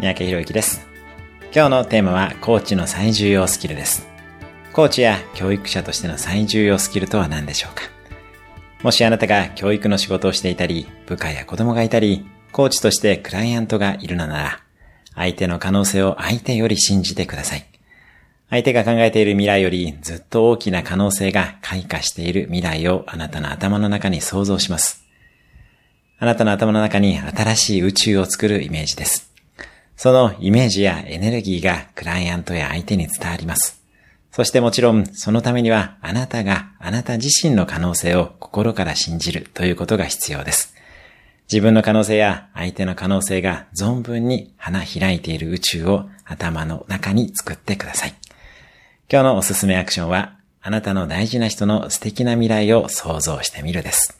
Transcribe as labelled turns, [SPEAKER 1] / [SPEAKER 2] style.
[SPEAKER 1] 三宅博之です。今日のテーマは、コーチの最重要スキルです。コーチや教育者としての最重要スキルとは何でしょうか？もしあなたが教育の仕事をしていたり、部下や子供がいたり、コーチとしてクライアントがいるのなら、相手の可能性を相手より信じてください。相手が考えている未来よりずっと大きな可能性が開花している未来をあなたの頭の中に想像します。あなたの頭の中に新しい宇宙を作るイメージです。そのイメージやエネルギーがクライアントや相手に伝わります。そしてもちろんそのためにはあなたがあなた自身の可能性を心から信じるということが必要です。自分の可能性や相手の可能性が存分に花開いている宇宙を頭の中に作ってください。今日のおすすめアクションは、あなたの大事な人の素敵な未来を想像してみるです。